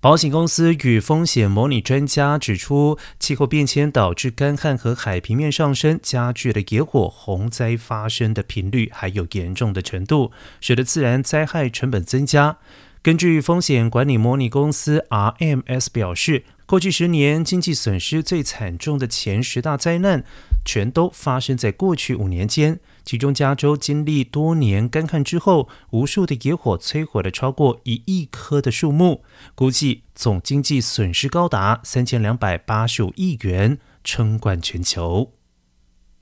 保险公司与风险模拟专家指出，气候变迁导致干旱和海平面上升，加剧了野火洪灾发生的频率还有严重的程度，使得自然灾害成本增加。根据风险管理模拟公司 RMS 表示，过去十年经济损失最惨重的前十大灾难，全都发生在过去五年间。其中，加州经历多年干旱之后，无数的野火摧毁了超过一亿棵的树木，估计总经济损失高达三千两百八十五亿元，称冠全球。